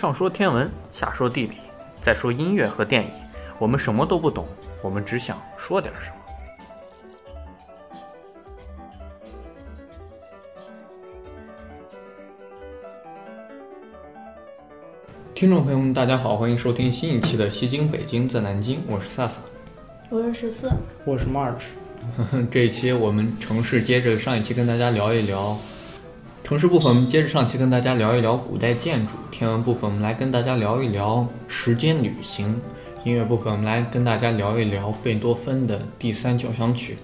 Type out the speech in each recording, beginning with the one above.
上说天文，下说地理，再说音乐和电影，我们什么都不懂，我们只想说点什么。听众朋友们，大家好，欢迎收听新一期的《西京北京在南京》，我是萨萨。我是十四，我是 March。这一期我们城市接着上一期跟大家聊一聊城市部分，我们接着上期跟大家聊一聊古代建筑；天文部分，我们来跟大家聊一聊时间旅行；音乐部分，我们来跟大家聊一聊贝多芬的第三交响曲；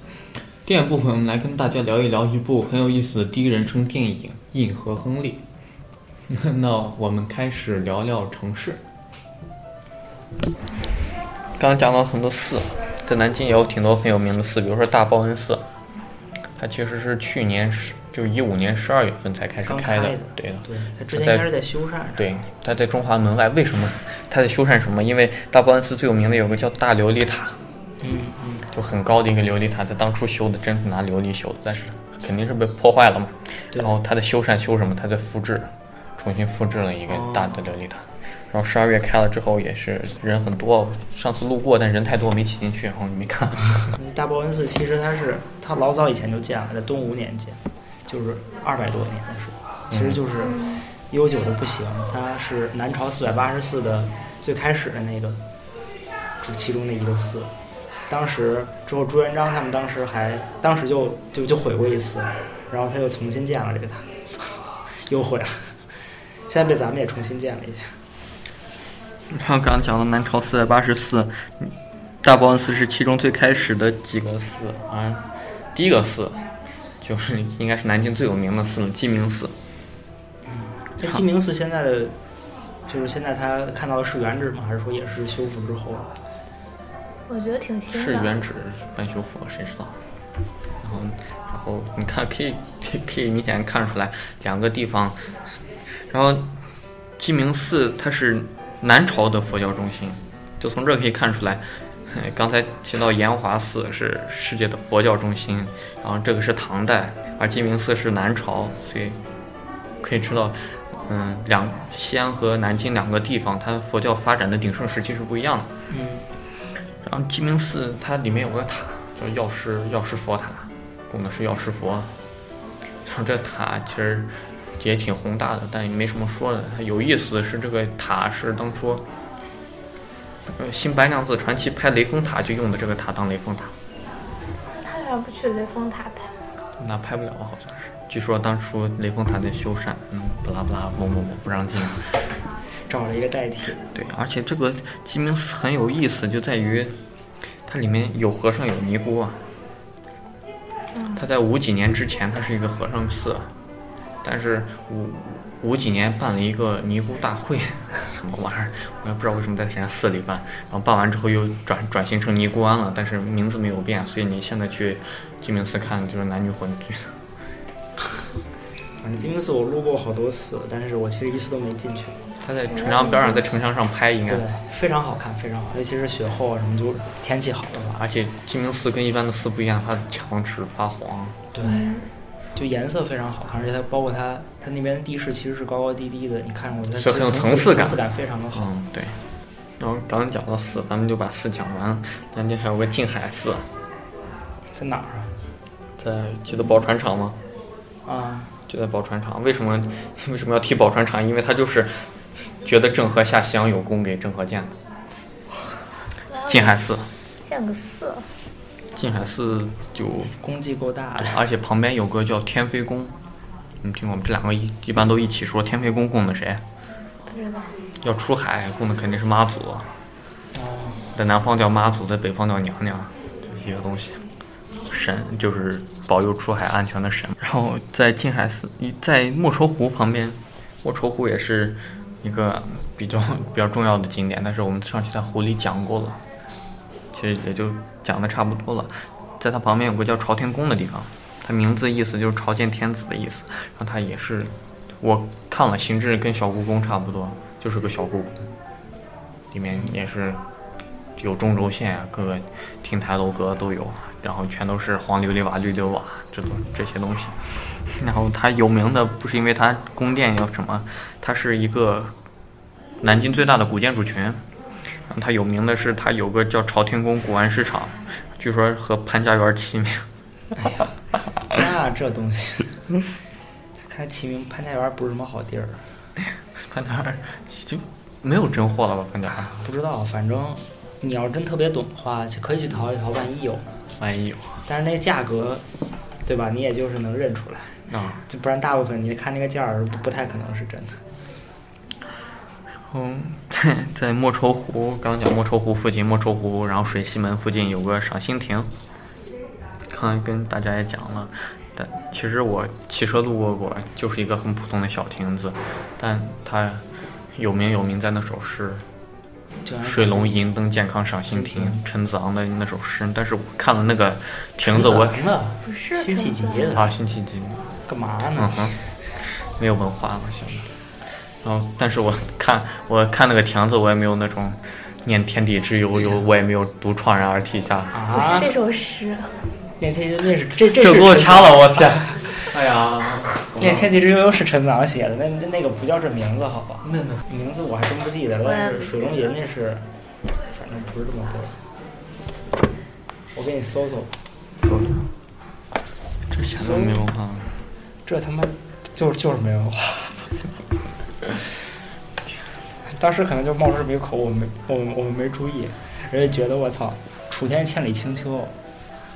电影部分，我们来跟大家聊一聊一部很有意思的第一人称电影《印和亨利》。那我们开始聊聊城市。刚刚讲了很多寺，在南京也有挺多很有名的寺，比如说大报恩寺，它其实是去年十就一五年十二月份才开始开的，对的。对，它之前应该是在修缮。对，它在中华门外。为什么它在修缮什么？因为大报恩寺最有名的有个叫大琉璃塔，嗯嗯，就很高的一个琉璃塔，在当初修的真是拿琉璃修的，但是肯定是被破坏了嘛。对然后它在修缮修什么？它在复制，重新复制了一个大的琉璃塔。然后十二月开了之后也是人很多，上次路过但人太多没挤进去，然后没看。大报恩寺其实它是它老早以前就建了，在东吴年间，就是二百多年的时候，其实就是悠久的不行。它是南朝四百八十寺的最开始的那个，是其中的一个寺。当时之后朱元璋他们当时还当时就就就毁过一次，然后他又重新建了这个塔，又毁了。现在被咱们也重新建了一下。然后刚刚讲的南朝四百八十寺，大报恩寺是其中最开始的几个寺啊。第一个寺就是 应该是南京最有名的寺了，鸡鸣寺。嗯这鸡鸣寺现在的，就是现在他看到的是原址吗？还是说也是修复之后了？我觉得挺新的。是原址半修复，谁知道？然后，然后你看，可以可以可以明显看出来两个地方。然后，鸡鸣寺它是南朝的佛教中心，就从这可以看出来。哎 刚才提到延华寺是世界的佛教中心，然后这个是唐代，而鸡鸣寺是南朝，所以可以知道，嗯，两西安和南京两个地方，它佛教发展的鼎盛时期是不一样的。嗯，然后鸡鸣寺它里面有个塔，叫药师药师佛塔，供的是药师佛。然后这塔其实也挺宏大的，但也没什么说的。它有意思的是，这个塔是当初呃《新白娘子传奇》拍雷峰塔就用的这个塔当雷峰塔，他为啥不去雷峰塔拍？那拍不了好像是。据说当初雷峰塔在修缮，嗯，不拉不拉某某某不让进。找了一个代替。对，而且这个鸡鸣寺很有意思，就在于它里面有和尚有尼姑啊。它在五几年之前，它是一个和尚寺，但是五五几年办了一个尼姑大会，什么玩意儿？我也不知道为什么在人家寺里办，然后办完之后又转转型成尼姑庵了，但是名字没有变，所以你现在去鸡鸣寺看就是男女混居。反正鸡鸣寺我路过好多次，但是我其实一次都没进去。它在城墙边上，在城墙上拍应该对。，非常好看，非常好，尤其是雪后啊什么，就天气好的话，而且鸡鸣寺跟一般的寺不一样，它的墙纸发黄。对，就颜色非常好看，而且它包括它它那边地势其实是高高低低的，你看过它是很有层层次感层次感非常的好。嗯，对。然后刚刚讲到寺，咱们就把寺讲完了。南京还有个静海寺，在哪儿啊在记得宝船厂吗？啊？啊，就在宝船厂。为什么 为什么要提宝船厂？因为它就是觉得郑和下西洋有功给郑和建的。静海寺，建个寺，静海寺就功绩够大的。而且旁边有个叫天妃宫，你听过吗？这两个一一般都一起说。天妃宫供的谁？不知道。要出海供的肯定是妈祖，哦，在南方叫妈祖，在北方叫娘娘，一个东西。神就是保佑出海安全的神。然后在静海寺，在莫愁湖旁边，莫愁湖也是一个比较比较重要的景点，但是我们上期在湖里讲过了，其实也就讲的差不多了。在它旁边有个叫朝天宫的地方，它名字意思就是朝见天子的意思。然后它也是，我看了形制跟小故宫差不多，就是个小故宫，里面也是有中轴线啊，各个亭台楼阁都有，然后全都是黄琉璃瓦、绿琉瓦这种这些东西。然后它有名的不是因为它宫殿有什么，它是一个南京最大的古建筑群。它有名的是，它有个叫朝天宫古玩市场，据说和潘家园齐名。那这东西，看齐名，潘家园不是什么好地儿。潘家园就没有真货了吧？潘家园不知道，反正你要真特别懂的话，可以去淘一淘，万一有，万一有。但是那价格，对吧？你也就是能认出来啊，就不然大部分你看那个价儿，不太可能是真的。嗯，在 在莫愁湖，刚讲莫愁湖附近，莫愁湖，然后水西门附近有个赏心亭。刚才跟大家也讲了，但其实我骑车路过过，就是一个很普通的小亭子，但它有名有名在那首诗“水龙吟登健康赏心亭”，陈子昂的那首诗。但是我看了那个亭子，我不是辛弃疾的啊，辛弃疾，干嘛呢？没有文化了，现在。然后，但是我看我看那个亭子，我也没有那种念天地之悠悠，我也没有独怆然而涕下。啊，这首诗。念天地那是这这这给我掐了，我天！哎呀，念天地之悠悠是陈子昂写的，那那那个不叫这名字，好吧？那那名字我还真不记得，但是水龙吟那是，反正不是这么回事。我给你搜搜，搜这写的没文化，这他妈就是就是没文化。当时可能就冒出这么一口，我没我我们没注意，人家觉得我操，楚天千里清秋，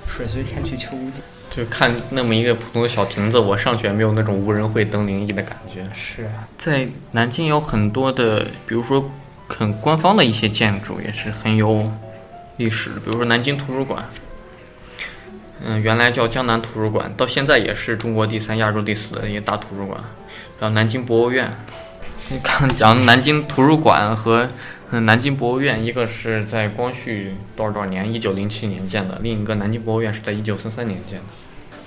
水随天去秋无尽。就看那么一个普通的小亭子，我上去也没有那种无人会登临沂的感觉。是啊，在南京有很多的，比如说很官方的一些建筑也是很有历史，比如说南京图书馆，嗯，原来叫江南图书馆，到现在也是中国第三、亚洲第四的一个大图书馆。然后南京博物院。你刚讲南京图书馆和嗯南京博物院，一个是在光绪多少多少年，一九零七年建的；另一个南京博物院是在一九三三年建的。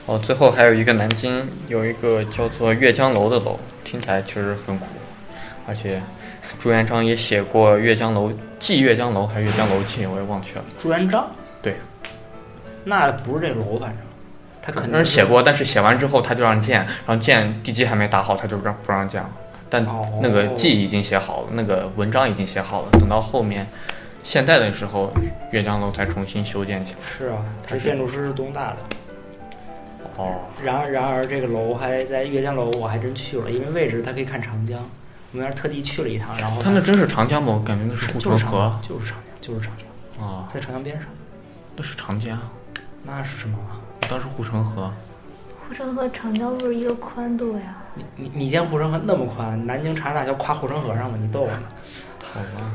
哦，最后还有一个南京有一个叫做阅江楼的楼，听起来确实很苦，而且朱元璋也写过《阅江楼记》《阅江楼》还是《阅江楼记》，我也忘却了。朱元璋？对，那不是这楼，反正他肯定是写过，但是写完之后他就让建，然后建地基还没打好，他就让不让建了。但那个记已经写好了，那个文章已经写好了。等到后面，现在的时候，阅江楼才重新修建起来。是啊，这建筑师是东大的。哦。然而，然而这个楼还在阅江楼，我还真去了，因为位置它可以看长江。我们那儿特地去了一趟，然后。它那真是长江吗？我感觉那是护城河。就是长江，就是长江。啊。在长江边上。那是长江。那是什么？当时护城河。护城河长江不是一个宽度呀？你你你见护城河那么宽？南京长江大桥跨护城河上吗？你逗我呢？好吧，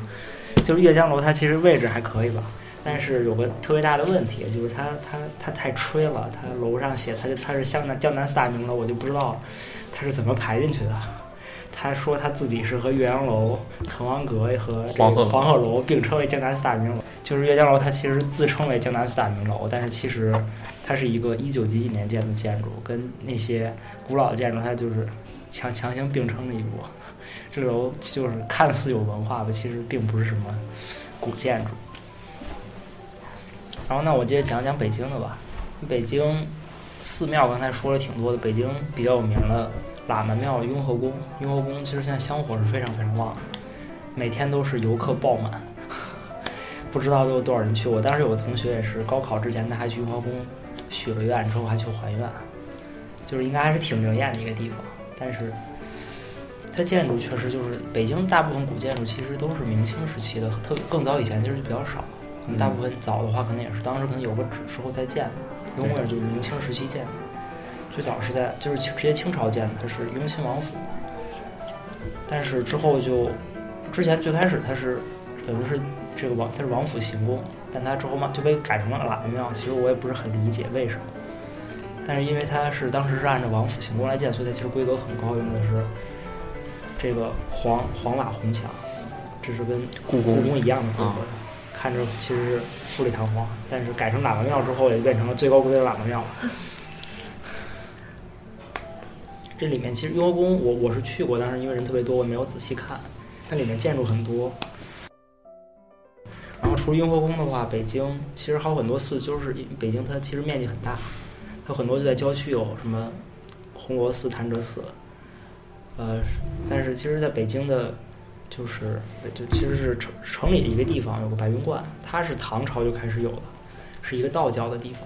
就是阅江楼，它其实位置还可以吧，但是有个特别大的问题，就是它它它太吹了。它楼上写它就它是江南江南四大名楼，我就不知道它是怎么排进去的。他说他自己是和岳阳楼、滕王阁和黄鹤黄鹤楼并称为江南四大名楼。就是岳阳楼，它其实自称为江南四大名楼，但是其实它是一个一九几几年建的建筑，跟那些古老的建筑它就是强强行并称了一波。这楼就是看似有文化吧，其实并不是什么古建筑。然后那我接着讲讲北京的吧。北京寺庙刚才说了挺多的，北京比较有名的。喇嘛庙、雍和宫，雍和宫其实现在香火是非常非常旺的，每天都是游客爆满，不知道都有多少人去。我当时有个同学也是高考之前他还去雍和宫许了愿，之后还去还愿，就是应该还是挺灵验的一个地方。但是它建筑确实就是北京大部分古建筑其实都是明清时期的，特更早以前其实就比较少。大部分早的话可能也是当时可能有个指示后再建的，雍和就是明清时期建的。最早是在就是直接清朝建的，它是雍亲王府。但是之后就，之前最开始它是等于是这个王，它是王府行宫，但它之后嘛就被改成了喇嘛庙。其实我也不是很理解为什么，但是因为它是当时是按照王府行宫来建，所以它其实规格很高，用的是这个黄黄瓦红墙，这是跟故宫一样的规格，看着其实是富丽堂皇。但是改成喇嘛庙之后，也就变成了最高规格喇嘛庙了。这里面其实雍和宫，我我是去过，但是因为人特别多，我没有仔细看。它里面建筑很多。然后除了雍和宫的话，北京其实还有很多寺，就是北京它其实面积很大，它有很多就在郊区，有什么红螺寺、潭柘寺。呃，但是其实在北京的就是就其实是城城里的一个地方有个白云观，它是唐朝就开始有的，是一个道教的地方。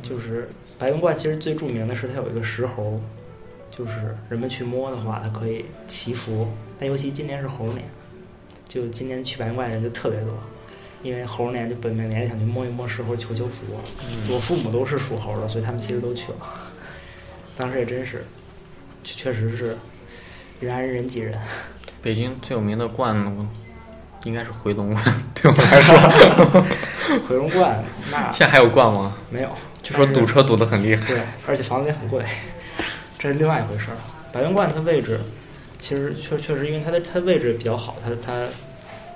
就是白云观其实最著名的是它有一个石猴，就是人们去摸的话，它可以祈福。但尤其今年是猴年，就今年去白云观人就特别多，因为猴年就本命年想去摸一摸石猴求求福。我父母都是属猴的，所以他们其实都去了。当时也真是，确实是人挨人挤人。北京最有名的观应该是回龙观，对我来说。回龙观那现在还有观吗？没有，就说堵车堵得很厉害。对，而且房子也很贵，这是另外一回事儿。白云观它位置其实确确实因为它的它位置比较好，它它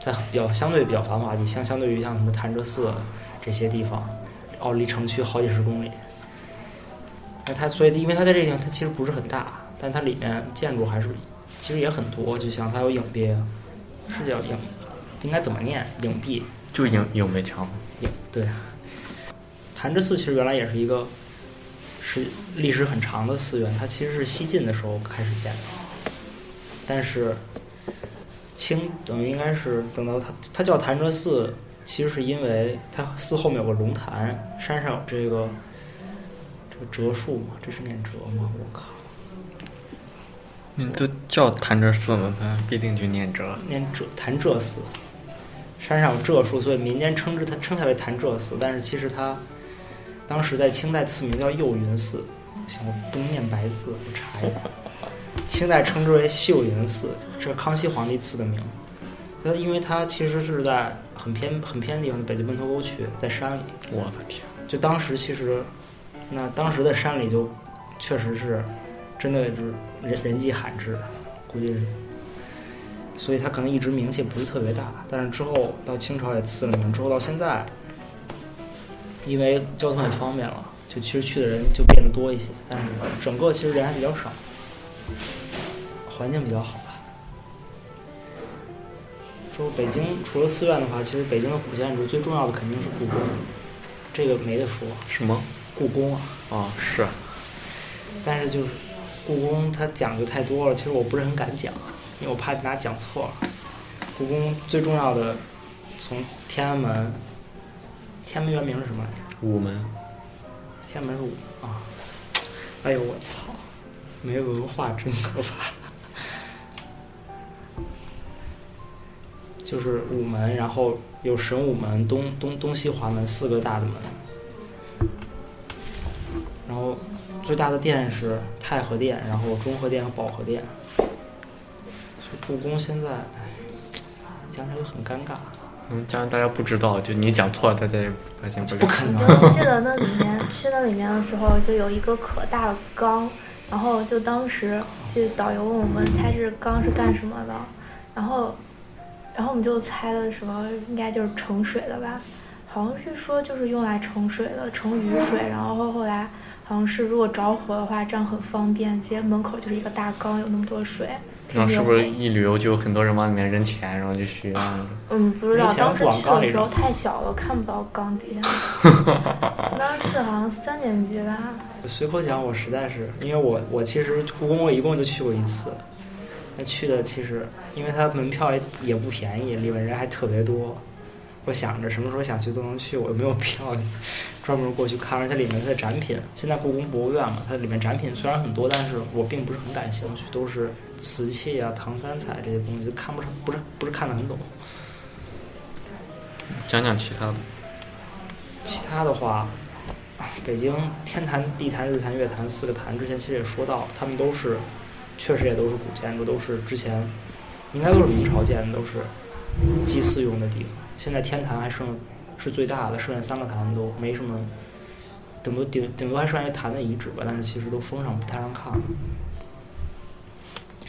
在比较相对比较繁华地，相相对于像什么潭柘寺这些地方，哦，离城区好几十公里。那它所以因为它在这个地方它其实不是很大，但它里面建筑还是。其实也很多，就像它有影壁，是叫影，应该怎么念？影壁就影影壁墙。影对。潭柘寺其实原来也是一个，是历史很长的寺院，它其实是西晋的时候开始建的，但是清等于应该是等到它它叫潭柘寺，其实是因为它寺后面有个龙潭，山上有这个这个折树嘛，这是念折吗？我靠！你都叫潭柘寺了，它必定就念柘。念柘潭柘寺，山上有柘树，所以民间称之它称它为潭柘寺。但是其实它当时在清代赐名叫幼云寺，行我不能念白字，我查一下。清代称之为秀云寺，这是康熙皇帝赐的名。那因为它其实是在很偏很偏的地方，北京门头沟区，在山里。我的天！就当时其实，那当时的山里就确实是。真的就是人人迹罕至，估计是，所以他可能一直名气不是特别大。但是之后到清朝也赐了名，之后到现在，因为交通也方便了，就其实去的人就变得多一些。但是整个其实人还比较少，环境比较好吧。说北京除了寺院的话，其实北京的古建筑最重要的肯定是故宫，这个没得说。什么？故宫啊？啊，是。但是就是。故宫它讲究太多了，其实我不是很敢讲，因为我怕哪讲错了。故宫最重要的，从天安门，天安门原名是什么来着？午门。天安门是午啊！哎呦我操，没文化真可怕。就是午门，然后有神武门、东东东西华门四个大的门，然后。最大的殿是太和殿，然后中和殿和保和殿。故宫现在，讲起来就很尴尬。嗯，假如大家不知道，就你讲错了，大家也发现不可能。我记得那里面 去那里面的时候，就有一个可大的缸，然后就当时就导游问我们猜这缸是干什么的，然后，然后我们就猜的什么应该就是盛水的吧，好像是说就是用来盛水的，盛雨水，然后后来。好像是，如果着火的话，这样很方便，直接门口就是一个大缸，有那么多水。然后是不是一旅游就有很多人往里面扔钱，然后就许愿？嗯，不知道，当时去的时候太小了，看不到缸底下。当时去的好像三年级吧。随口讲，我实在是，因为我我其实故宫我一共就去过一次，那去的其实因为它门票也也不便宜，里面人还特别多。我想着什么时候想去都能去，我又没有必要，专门过去看。而且里面的展品，现在故宫博物院嘛，它里面展品虽然很多，但是我并不是很感兴趣，都是瓷器啊、唐三彩这些东西，看不上，不是不是看得很懂。讲讲其他的。其他的话，北京天坛、地坛、日坛、月坛四个坛，之前其实也说到，他们都是，确实也都是古建筑，都是之前应该都是明朝建的，都是祭祀用的地方。现在天坛还剩是最大的，剩下三个坛都没什么，顶多顶顶多还剩下坛的遗址吧，但是其实都封上，不太让看了。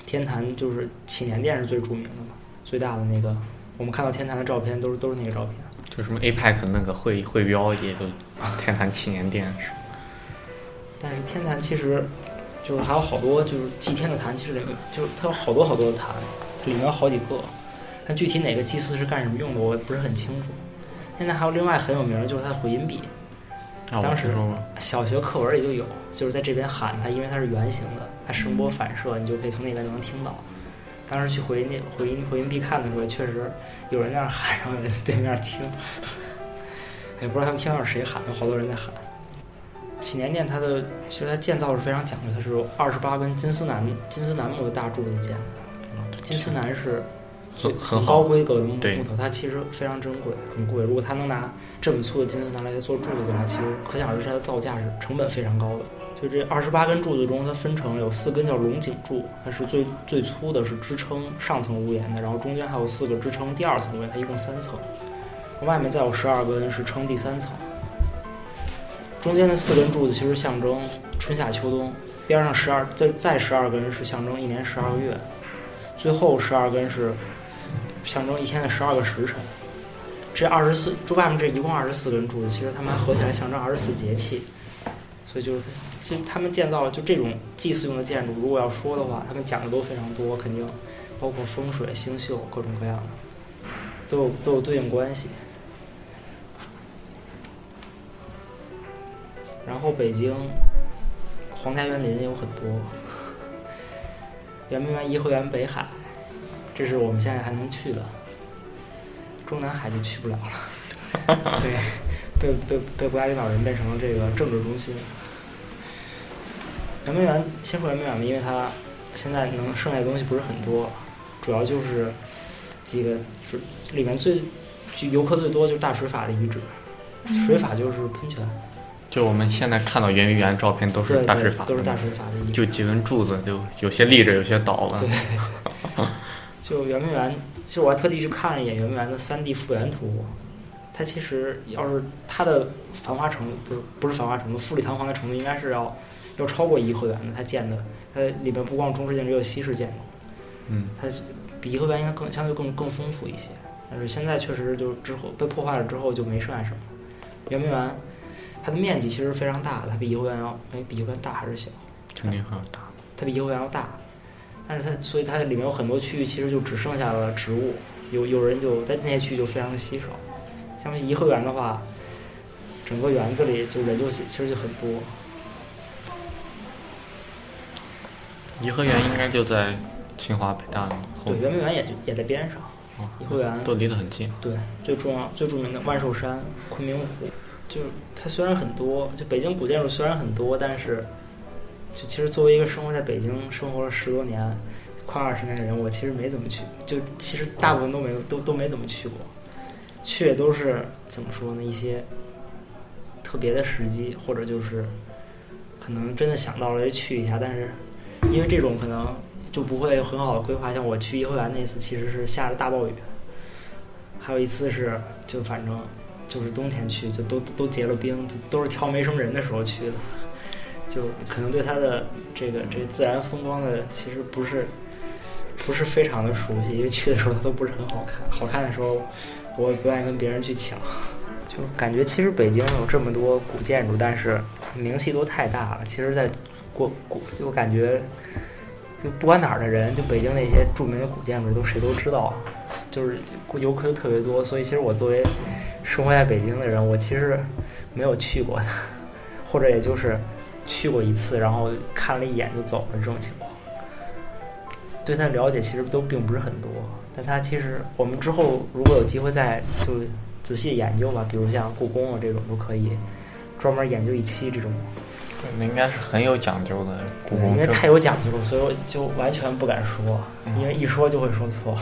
天坛就是祈年殿是最著名的嘛，最大的那个，我们看到天坛的照片都是都是那个照片。就什么 APEC 那个会会标也都 天坛祈年殿是。但是天坛其实就是还有好多就是祭天的坛，其实里面就是它有好多好多的坛，里面有好几个。但具体哪个祭祀是干什么用的，我不是很清楚。现在还有另外很有名的，就是它的回音壁。当时小学课文里就有，就是在这边喊它，因为它是圆形的，它声波反射，你就可以从那边能听到。当时去回音回音回音壁看的时候，确实有人在那儿喊，然后对面听，也不知道他们听到是谁喊的，好多人在喊。祈年殿它的其实它建造是非常讲究，它是二十八根金丝楠金丝楠木的大柱子建的。金丝楠是很很高规格的木木头，它其实非常珍贵，很贵。如果它能拿这么粗的金丝拿来做柱子的话，其实可想而知它的造价是成本非常高的。就这二十八根柱子中，它分成有四根叫龙井柱，它是最最粗的，是支撑上层屋檐的，然后中间还有四个支撑第二层屋檐，它一共三层，外面再有十二根是撑第三层。中间的四根柱子其实象征春夏秋冬，边上十二再再十二根是象征一年十二个月，最后十二根是象征一天的十二个时辰。这二十四，这外面这一共二十四根柱子，其实他们合起来象征二十四节气。所以就是，其实他们建造了就这种祭祀用的建筑，如果要说的话，他们讲的都非常多，肯定包括风水、星宿各种各样的，都有都有对应关系。然后北京皇家园林有很多，圆明园、颐和园、北海，这是我们现在还能去的。中南海就去不了了，对，被被被国家领导人变成了这个政治中心。圆明园，先说圆明园吧，因为它现在能剩下的东西不是很多，主要就是几个，是里面最游客最多就是大水法的遗址，水法就是喷泉，就我们现在看到圆明园照片都是大水法，都是大水法的遗址。就几根柱子，就有些立着，有些倒了对。对对，就圆明园，其实我还特地去看了一眼圆明园的三 D 复原图。它其实要是它的繁华程度，不是不是繁华程度，富丽堂皇的程度应该是要要超过颐和园的。它建的，它里面不光中式建筑，也有西式建筑。嗯，它比颐和园应该更相对更更丰富一些。但是现在确实就之后被破坏了之后就没剩下什么。圆明园它的面积其实非常大的，它比颐和园要哎比颐和园大还是小？肯定还要大。它比颐和园要大，但是它所以它里面有很多区域其实就只剩下了植物，有有人就在那些区域就非常的稀少。像颐和园的话，整个园子里就人就其实就很多，颐和园应该就在清华北大的后对，圆明园也就也在边上。哦颐和园都离得很近。对，最重要最著名的万寿山、昆明湖，就是它虽然很多，就北京古建筑虽然很多，但是就其实作为一个生活在北京生活了十多年、快二十年的人，我其实没怎么去，就其实大部分都没有都都没怎么去过，去也都是怎么说呢？一些特别的时机，或者就是可能真的想到了就去一下，但是因为这种可能就不会很好的规划。像我去颐和园那次，其实是下着大暴雨，还有一次是就反正就是冬天去，就都都结了冰，都是挑没什么人的时候去的，就可能对它的这个这自然风光的其实不是不是非常的熟悉，因为去的时候它都不是很好看，好看的时候我也不愿意跟别人去抢。就感觉其实北京有这么多古建筑，但是名气都太大了。其实，在过古就感觉，就不管哪儿的人，就北京那些著名的古建筑都谁都知道，就是游客都特别多。所以，其实我作为生活在北京的人，我其实没有去过的，或者也就是去过一次，然后看了一眼就走了这种情况。对他的了解其实都并不是很多，但他其实我们之后如果有机会再就仔细研究吧，比如像故宫啊这种都可以专门研究一期这种，对，那应该是很有讲究的故对，宫因为太有讲究了，所以我就完全不敢说，因为一说就会说错。